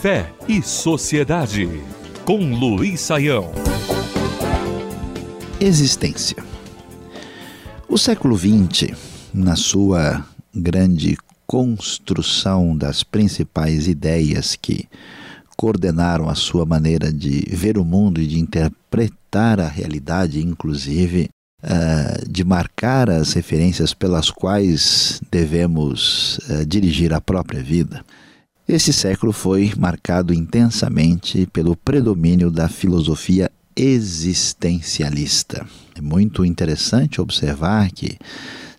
Fé e Sociedade, com Luiz Saião. Existência. O século XX, na sua grande construção das principais ideias que coordenaram a sua maneira de ver o mundo e de interpretar a realidade, inclusive uh, de marcar as referências pelas quais devemos uh, dirigir a própria vida. Esse século foi marcado intensamente pelo predomínio da filosofia existencialista. É muito interessante observar que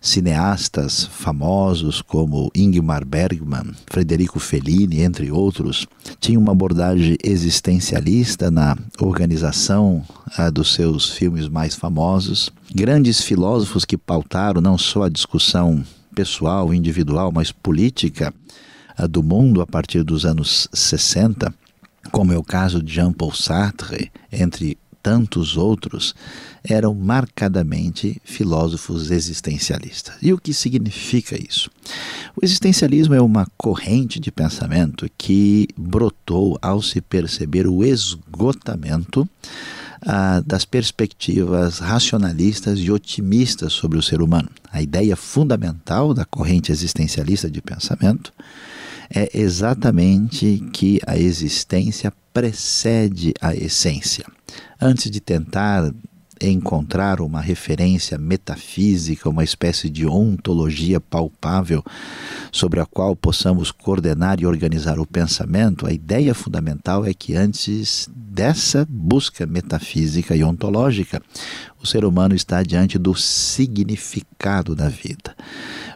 cineastas famosos como Ingmar Bergman, Frederico Fellini, entre outros, tinham uma abordagem existencialista na organização ah, dos seus filmes mais famosos. Grandes filósofos que pautaram não só a discussão pessoal, individual, mas política do mundo a partir dos anos 60, como é o caso de Jean-Paul Sartre, entre tantos outros, eram marcadamente filósofos existencialistas. E o que significa isso? O existencialismo é uma corrente de pensamento que brotou ao se perceber o esgotamento ah, das perspectivas racionalistas e otimistas sobre o ser humano. A ideia fundamental da corrente existencialista de pensamento é exatamente que a existência precede a essência. Antes de tentar encontrar uma referência metafísica, uma espécie de ontologia palpável sobre a qual possamos coordenar e organizar o pensamento, a ideia fundamental é que antes dessa busca metafísica e ontológica, o ser humano está diante do significado da vida.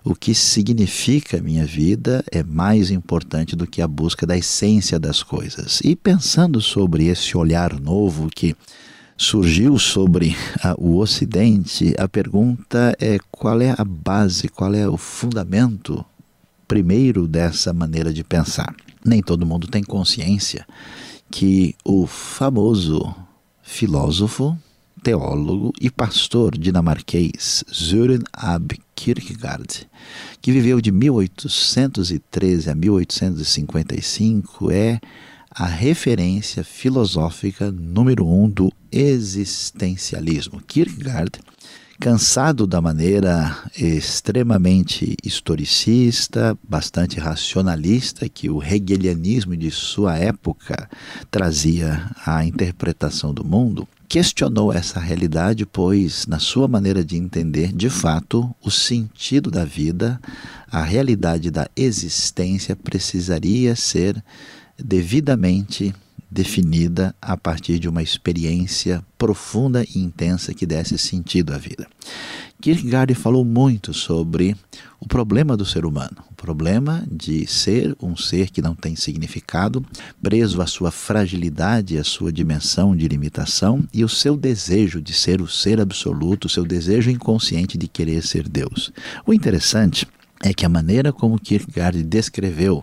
O que significa minha vida é mais importante do que a busca da essência das coisas. E pensando sobre esse olhar novo que surgiu sobre a, o Ocidente, a pergunta é qual é a base, qual é o fundamento primeiro dessa maneira de pensar. Nem todo mundo tem consciência que o famoso filósofo, teólogo e pastor dinamarquês Søren Ab Kierkegaard, que viveu de 1813 a 1855, é a referência filosófica número um do existencialismo. Kierkegaard, cansado da maneira extremamente historicista, bastante racionalista que o hegelianismo de sua época trazia à interpretação do mundo, questionou essa realidade, pois, na sua maneira de entender, de fato, o sentido da vida, a realidade da existência precisaria ser devidamente definida a partir de uma experiência profunda e intensa que desse sentido à vida. Kierkegaard falou muito sobre o problema do ser humano, o problema de ser um ser que não tem significado, preso à sua fragilidade, à sua dimensão de limitação e o seu desejo de ser o ser absoluto, o seu desejo inconsciente de querer ser Deus. O interessante é que a maneira como Kierkegaard descreveu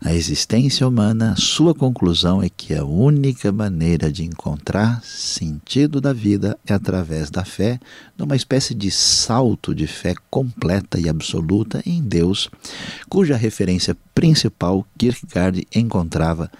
a existência humana, sua conclusão é que a única maneira de encontrar sentido da vida é através da fé, numa espécie de salto de fé completa e absoluta em Deus, cuja referência principal Kierkegaard encontrava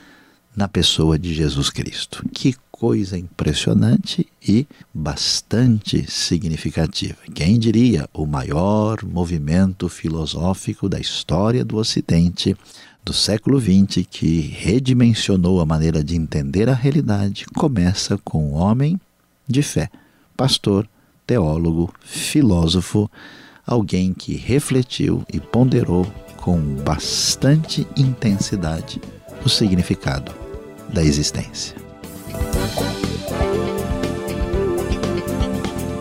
na pessoa de Jesus Cristo. Que coisa impressionante e bastante significativa. Quem diria o maior movimento filosófico da história do Ocidente do século XX que redimensionou a maneira de entender a realidade começa com um homem de fé, pastor, teólogo, filósofo, alguém que refletiu e ponderou com bastante intensidade o significado da existência.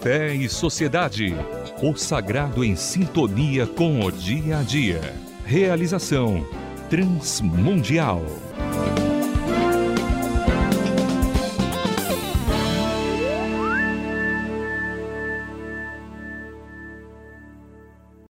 Fé e Sociedade. O sagrado em sintonia com o dia a dia. Realização Transmundial.